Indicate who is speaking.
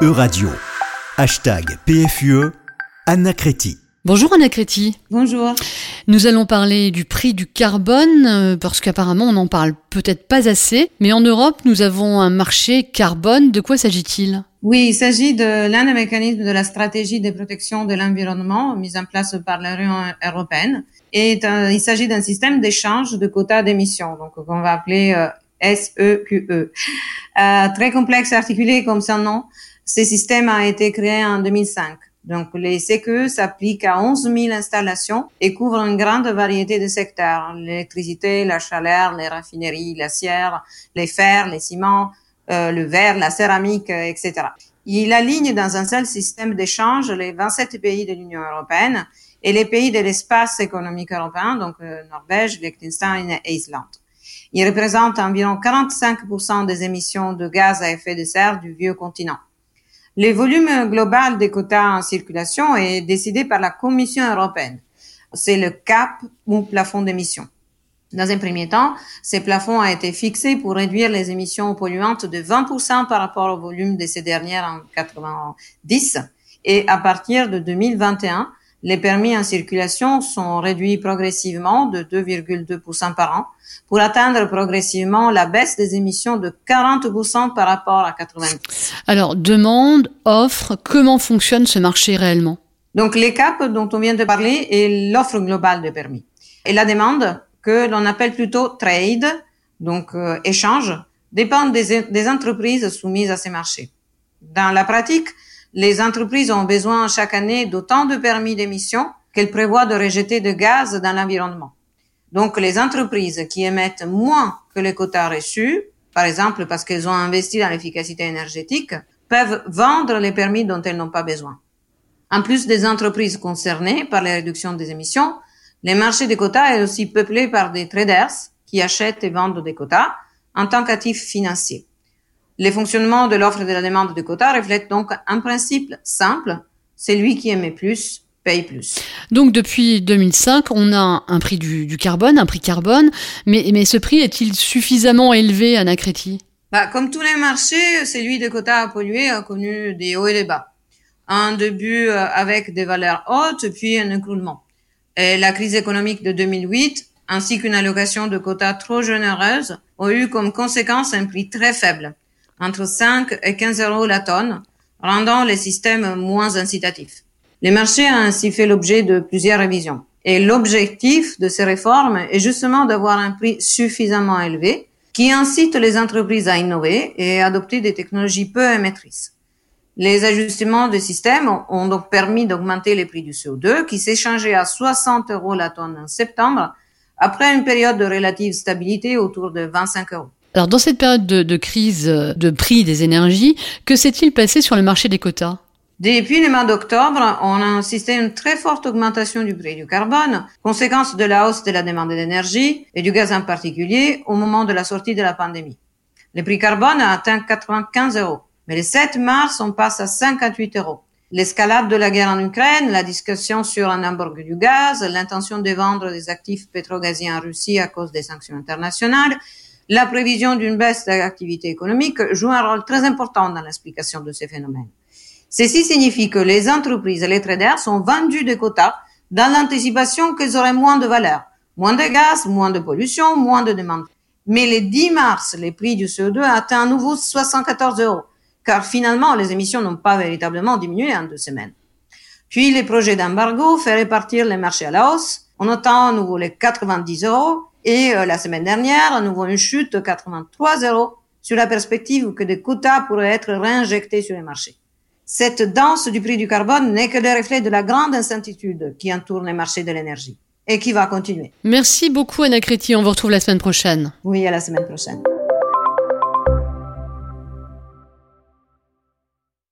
Speaker 1: Euradio. Hashtag PFUE, Anna Créti.
Speaker 2: Bonjour Anna Créti.
Speaker 3: Bonjour.
Speaker 2: Nous allons parler du prix du carbone, euh, parce qu'apparemment on n'en parle peut-être pas assez, mais en Europe nous avons un marché carbone. De quoi s'agit-il?
Speaker 3: Oui, il s'agit de l'un des mécanismes de la stratégie de protection de l'environnement mise en place par l'Union européenne. Et euh, il s'agit d'un système d'échange de quotas d'émissions, donc qu'on va appeler euh, SEQE. E. Euh, très complexe articulé comme son nom, ce système a été créé en 2005. Donc, les CQE s'appliquent à 11 000 installations et couvrent une grande variété de secteurs. L'électricité, la chaleur, les raffineries, l'acier, les fers, les ciments, euh, le verre, la céramique, euh, etc. Il aligne dans un seul système d'échange les 27 pays de l'Union européenne et les pays de l'espace économique européen, donc euh, Norvège, Liechtenstein et Islande. Il représente environ 45% des émissions de gaz à effet de serre du vieux continent. Le volume global des quotas en circulation est décidé par la Commission européenne. C'est le cap ou plafond d'émissions. Dans un premier temps, ces plafonds a été fixé pour réduire les émissions polluantes de 20% par rapport au volume de ces dernières en 90. Et à partir de 2021, les permis en circulation sont réduits progressivement de 2,2% par an pour atteindre progressivement la baisse des émissions de 40% par rapport à 90.
Speaker 2: Alors, demande, offre, comment fonctionne ce marché réellement?
Speaker 3: Donc, les caps dont on vient de parler est l'offre globale de permis. Et la demande, que l'on appelle plutôt trade, donc euh, échange, dépend des, des entreprises soumises à ces marchés. Dans la pratique, les entreprises ont besoin chaque année d'autant de permis d'émission qu'elles prévoient de rejeter de gaz dans l'environnement. Donc, les entreprises qui émettent moins que les quotas reçus, par exemple parce qu'elles ont investi dans l'efficacité énergétique, peuvent vendre les permis dont elles n'ont pas besoin. En plus des entreprises concernées par les réductions des émissions, les marchés des quotas est aussi peuplé par des traders qui achètent et vendent des quotas en tant qu'actifs financiers. Les fonctionnements de l'offre et de la demande de quotas reflètent donc un principe simple, c'est lui qui émet plus paye plus.
Speaker 2: Donc depuis 2005, on a un prix du, carbone, un prix carbone, mais, mais ce prix est-il suffisamment élevé, Anna Créti?
Speaker 3: Bah, Comme tous les marchés, celui des quotas à polluer a connu des hauts et des bas. Un début euh, avec des valeurs hautes, puis un écroulement. Et la crise économique de 2008, ainsi qu'une allocation de quotas trop généreuse, ont eu comme conséquence un prix très faible entre 5 et 15 euros la tonne, rendant les systèmes moins incitatifs. Les marchés a ainsi fait l'objet de plusieurs révisions. Et l'objectif de ces réformes est justement d'avoir un prix suffisamment élevé qui incite les entreprises à innover et adopter des technologies peu émettrices. Les ajustements du système ont donc permis d'augmenter les prix du CO2 qui s'est à 60 euros la tonne en septembre après une période de relative stabilité autour de 25 euros.
Speaker 2: Alors dans cette période de, crise euh, de prix des énergies, que s'est-il passé sur le marché des quotas?
Speaker 3: Depuis le mois d'octobre, on a assisté à une très forte augmentation du prix du carbone, conséquence de la hausse de la demande d'énergie et du gaz en particulier au moment de la sortie de la pandémie. Le prix carbone a atteint 95 euros, mais le 7 mars, on passe à 58 euros. L'escalade de la guerre en Ukraine, la discussion sur un embargo du gaz, l'intention de vendre des actifs pétrogaziers en Russie à cause des sanctions internationales la prévision d'une baisse de l'activité économique joue un rôle très important dans l'explication de ces phénomènes. Ceci signifie que les entreprises et les traders sont vendus des quotas dans l'anticipation qu'ils auraient moins de valeur, moins de gaz, moins de pollution, moins de demande. Mais le 10 mars, les prix du CO2 atteint à nouveau 74 euros, car finalement, les émissions n'ont pas véritablement diminué en deux semaines. Puis les projets d'embargo feraient partir les marchés à la hausse, on attend à nouveau les 90 euros, et euh, la semaine dernière, nous avons une chute de 83 euros sur la perspective que des quotas pourraient être réinjectés sur les marchés. Cette danse du prix du carbone n'est que le reflet de la grande incertitude qui entoure les marchés de l'énergie et qui va continuer.
Speaker 2: Merci beaucoup Anna Créti, on vous retrouve la semaine prochaine.
Speaker 3: Oui, à la semaine prochaine.